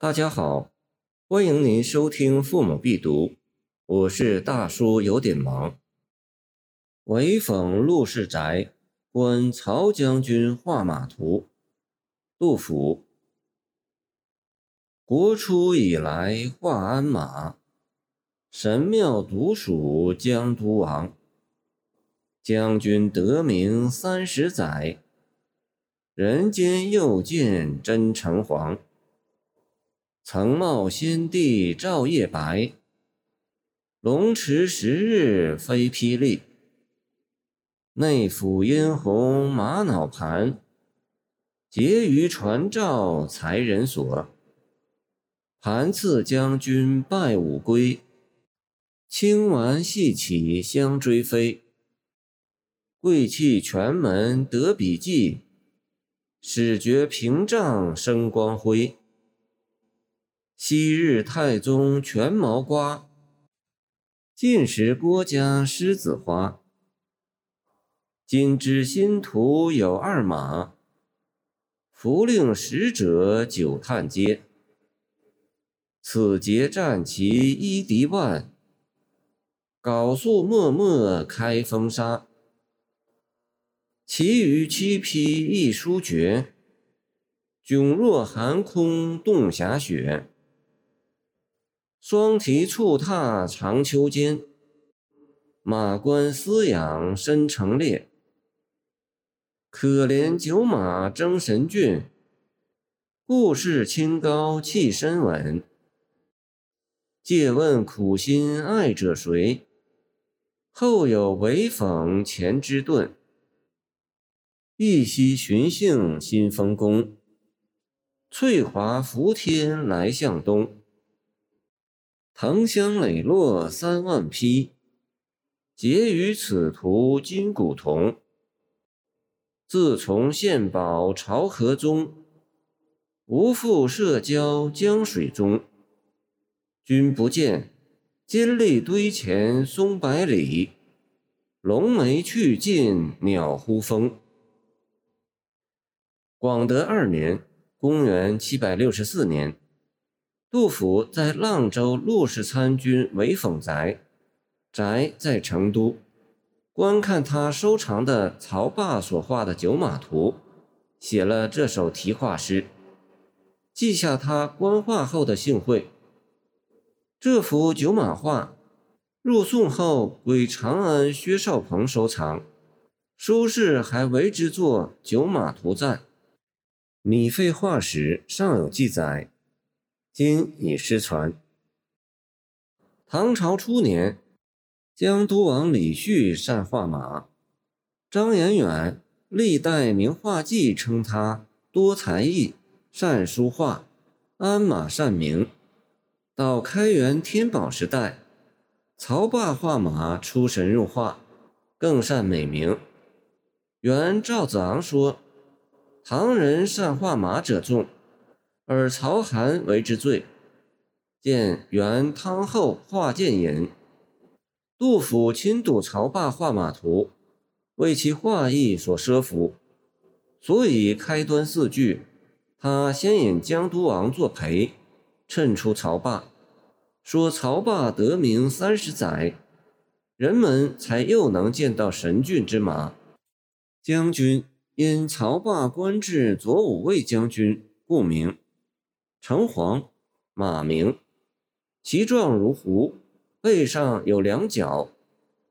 大家好，欢迎您收听《父母必读》，我是大叔，有点忙。韦讽陆氏宅，观曹将军画马图。杜甫。国初以来画鞍马，神庙独属江都王。将军得名三十载，人间又见真诚黄。曾冒先帝照夜白，龙池十日飞霹雳。内府殷红玛瑙盘，结于传诏才人所。盘赐将军拜武归，清丸戏起相追飞。贵气全门得笔记，始觉屏障生光辉。昔日太宗全毛瓜，晋时郭家狮子花。今知新图有二马，符令使者久探街。此节战旗一敌万，缟素默默开风沙。其余七匹一书绝，迥若寒空冻霞雪。双蹄触踏长秋间，马关嘶仰深城列。可怜九马争神骏，故事清高气深稳。借问苦心爱者谁？后有韦讽前之盾。一夕寻幸新丰宫，翠华伏天来向东。藤香磊落三万匹，结于此图金古铜。自从献宝朝河中，无复社交江水中。君不见，金粟堆前松百里，龙梅去尽鸟呼风。广德二年（公元764年）。杜甫在阆州陆氏参军韦讽宅，宅在成都，观看他收藏的曹霸所画的九马图，写了这首题画诗，记下他观画后的幸会。这幅九马画入宋后归长安薛绍鹏收藏，苏轼还为之作《九马图赞》，米费画史尚有记载。今已失传。唐朝初年，江都王李煦善画马，张彦远历代名画记称他多才艺，善书画，鞍马善名。到开元天宝时代，曹霸画马出神入化，更善美名。原赵子昂说：“唐人善画马者众。”而曹韩为之最，见元汤后画剑引。杜甫亲睹曹霸画马图，为其画艺所奢服，所以开端四句，他先引江都王作陪，衬出曹霸，说曹霸得名三十载，人们才又能见到神骏之马。将军因曹霸官至左武卫将军，故名。城隍，马名，其状如狐，背上有两角。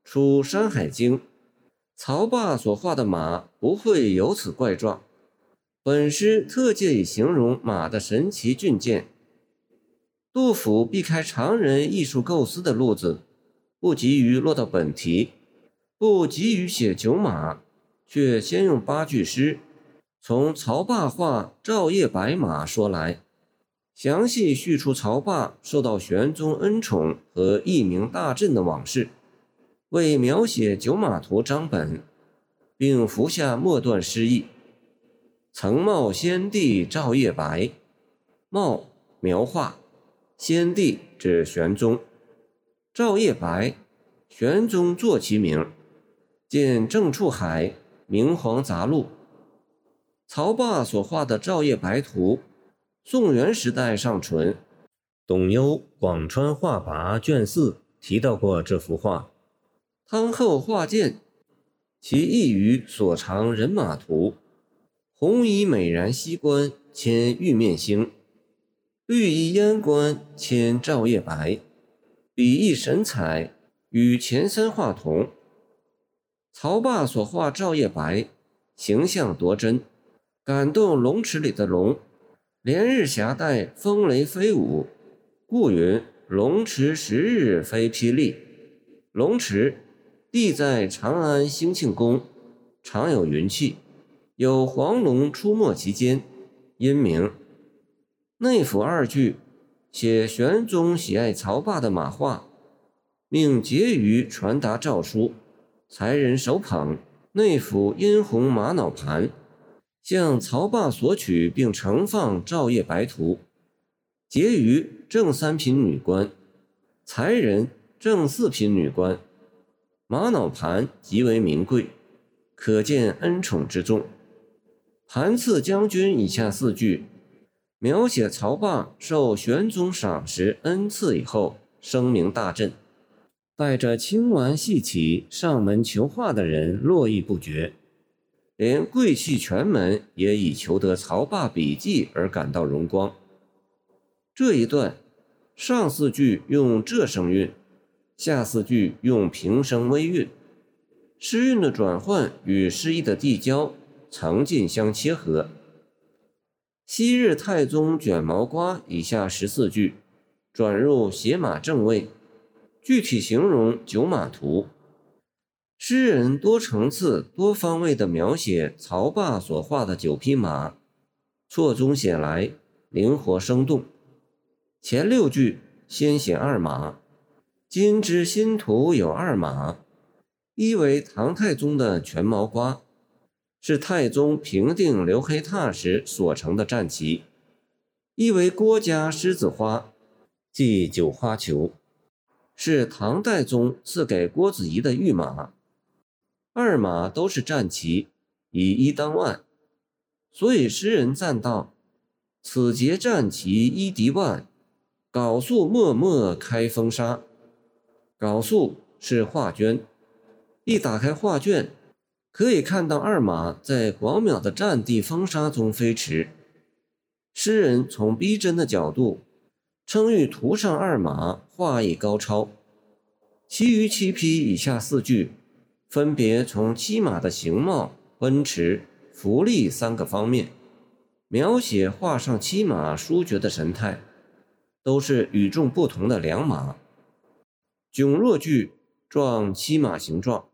出《山海经》，曹霸所画的马不会有此怪状。本诗特借以形容马的神奇俊健。杜甫避开常人艺术构思的路子，不急于落到本题，不急于写九马，却先用八句诗，从曹霸画照夜白马说来。详细叙出曹霸受到玄宗恩宠和一鸣大振的往事，为描写九马图章本，并服下末段诗意：“曾冒先帝照夜白，冒描画，先帝指玄宗，照夜白，玄宗作其名。见郑处海《明皇杂录》，曹霸所画的照夜白图。”宋元时代尚存。董攸《广川画跋》卷四提到过这幅画。汤后画见，其意于所长人马图。红衣美髯西冠牵玉面星，绿衣烟冠牵照夜白。笔意神采，与前三画同。曹霸所画照夜白，形象夺真，感动龙池里的龙。连日霞带风雷飞舞，故云龙池十日飞霹雳。龙池。地在长安兴庆宫，常有云气，有黄龙出没其间，因名。内府二句写玄宗喜爱曹霸的马画，命婕妤传达诏书，才人手捧内府殷红玛瑙盘，向曹霸索取并呈放照夜白图。婕妤正三品女官，才人正四品女官。玛瑙盘极为名贵，可见恩宠之重。盘赐将军以下四句，描写曹霸受玄宗赏识恩赐以后，声名大振，带着青丸戏起上门求画的人络绎不绝，连贵气权门也以求得曹霸笔迹而感到荣光。这一段上四句用仄声韵。下四句用平声微韵，诗韵的转换与诗意的递交，层进相切合。昔日太宗卷毛瓜以下十四句，转入写马正位，具体形容九马图。诗人多层次、多方位地描写曹霸所画的九匹马，错综写来，灵活生动。前六句先写二马。今之新图有二马，一为唐太宗的全毛瓜，是太宗平定刘黑闼时所成的战旗；一为郭家狮子花，即九花球，是唐代宗赐给郭子仪的御马。二马都是战旗，以一当万，所以诗人赞道：“此节战旗一敌万，缟素脉脉开风沙。”缟素是画卷，一打开画卷，可以看到二马在广袤的战地风沙中飞驰。诗人从逼真的角度称誉图上二马画艺高超。其余七匹以下四句，分别从骑马的形貌、奔驰、浮力三个方面，描写画上骑马殊绝的神态，都是与众不同的良马。迥若句状骑马形状，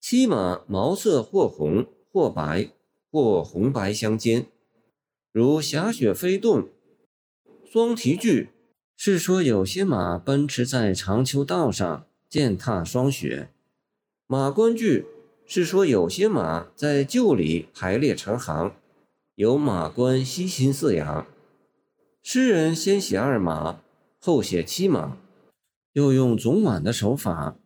骑马毛色或红或白或红白相间，如霞雪飞动。双蹄句是说有些马奔驰在长秋道上，践踏霜雪。马关句是说有些马在厩里排列成行，有马官悉心饲养。诗人先写二马，后写七马。又用总挽的手法，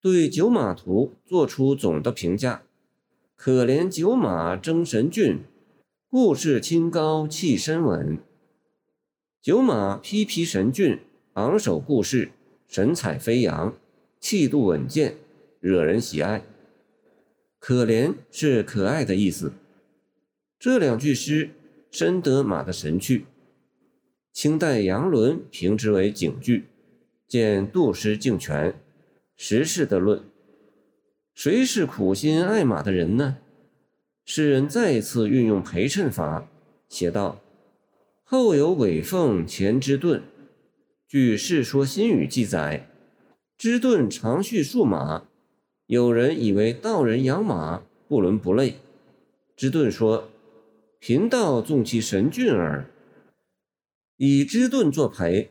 对九马图做出总的评价。可怜九马争神骏，故事清高气深稳。九马披披神骏，昂首故事，神采飞扬，气度稳健，惹人喜爱。可怜是可爱的意思。这两句诗深得马的神趣。清代杨伦评之为警句。见杜诗敬全，时事的论，谁是苦心爱马的人呢？诗人再一次运用陪衬法，写道：“后有尾凤前之盾。”据《世说新语》记载，之盾长蓄数马，有人以为道人养马不伦不类。之顿说：“贫道纵其神骏耳。”以之顿作陪。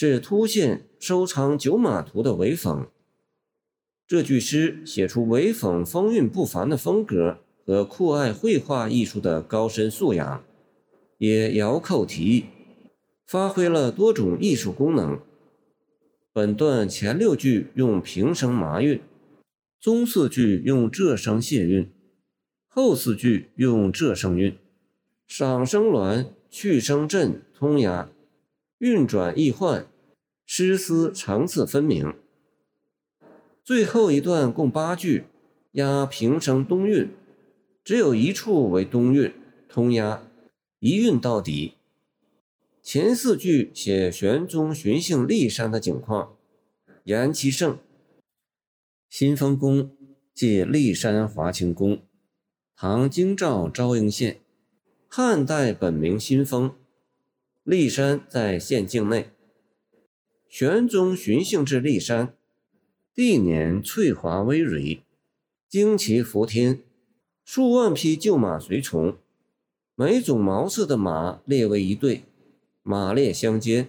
是凸显收藏九马图的韦讽。这句诗写出韦讽风韵不凡的风格和酷爱绘画艺术的高深素养，也遥扣题意，发挥了多种艺术功能。本段前六句用平声麻韵，中四句用仄声谢韵，后四句用仄声韵，赏声鸾去声震通押，运转易换，诗思层次分明。最后一段共八句，押平声东韵，只有一处为东韵，通押，一韵到底。前四句写玄宗巡幸骊山的景况，言其盛。新丰宫即骊山华清宫，唐京兆昭应县。汉代本名新丰，骊山在县境内。玄宗巡幸至骊山，帝年翠华葳蕤，旌旗伏天，数万匹旧马随从，每种毛色的马列为一队，马列相间，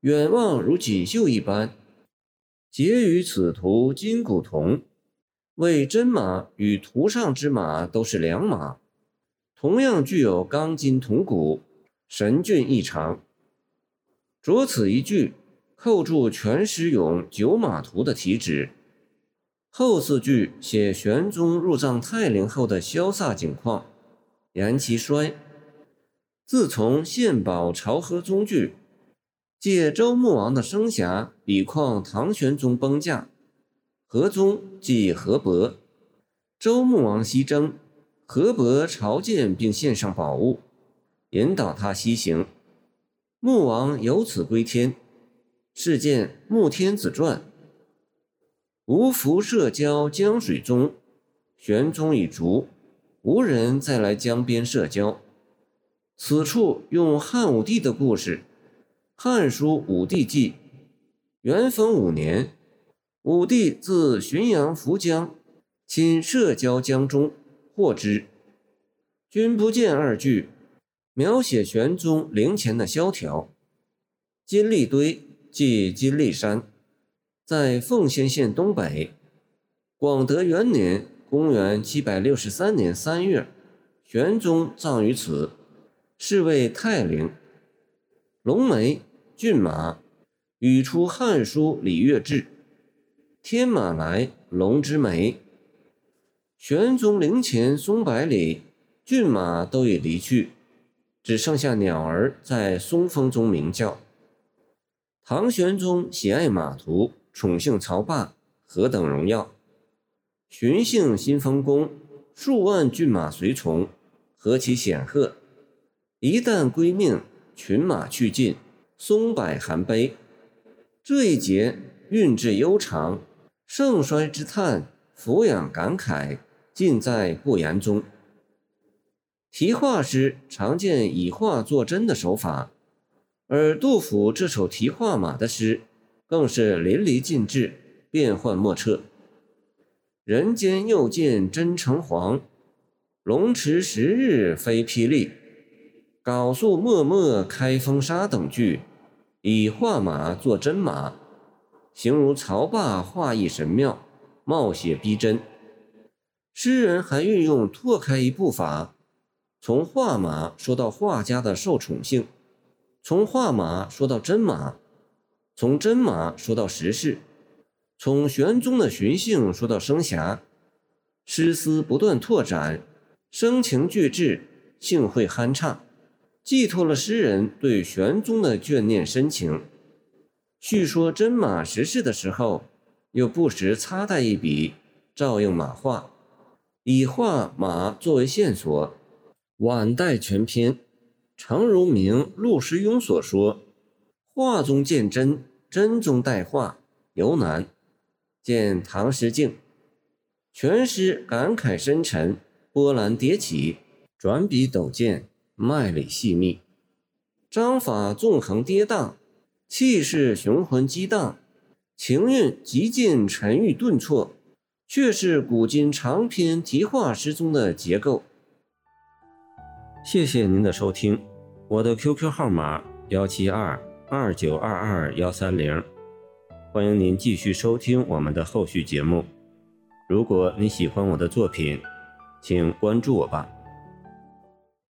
远望如锦绣一般。结于此图金古铜，为真马与图上之马都是良马。同样具有钢筋铜骨，神俊异常。着此一句，扣住全诗咏九马图的题旨。后四句写玄宗入葬泰陵后的潇洒景况，言其衰。自从献宝朝和宗句，借周穆王的生涯，比况唐玄宗崩驾。何宗即河伯，周穆王西征。河伯朝见并献上宝物，引导他西行。穆王由此归天。是见《穆天子传》。吴福社交江水中，玄宗已卒，无人再来江边社交。此处用汉武帝的故事，《汉书武帝纪》。元丰五年，武帝自浔阳浮江，亲社交江中。获之，君不见二句，描写玄宗陵前的萧条。金立堆即金立山，在奉先县东北。广德元年（公元763年）三月，玄宗葬于此，是为泰陵。龙眉，骏马，语出《汉书·礼乐志》：“天马来，龙之眉。”玄宗陵前松柏里，骏马都已离去，只剩下鸟儿在松风中鸣叫。唐玄宗喜爱马图，宠幸曹霸，何等荣耀！巡幸新丰宫，数万骏马随从，何其显赫！一旦归命，群马去尽，松柏含悲。这一节韵致悠长，盛衰之叹，俯仰感慨。尽在不言中。题画诗常见以画作真的手法，而杜甫这首题画马的诗更是淋漓尽致，变幻莫测。人间又见真诚黄，龙池十日飞霹雳，缟素脉脉开风沙等句，以画马作真马，形如曹霸画意神妙，貌写逼真。诗人还运用拓开一步法，从画马说到画家的受宠幸，从画马说到真马，从真马说到时事，从玄宗的寻幸说到生涯，诗思不断拓展，声情俱至，性会酣畅，寄托了诗人对玄宗的眷念深情。叙说真马实事的时候，又不时擦带一笔，照应马画。以画马作为线索，晚代全篇，诚如明陆时雍所说：“画中见真，真中带画，尤难。”见唐诗镜，全诗感慨深沉，波澜迭起，转笔陡见，脉理细密，章法纵横跌宕，气势雄浑激荡，情韵极尽沉郁顿挫。却是古今长篇题画诗中的结构。谢谢您的收听，我的 QQ 号码幺七二二九二二幺三零，欢迎您继续收听我们的后续节目。如果你喜欢我的作品，请关注我吧。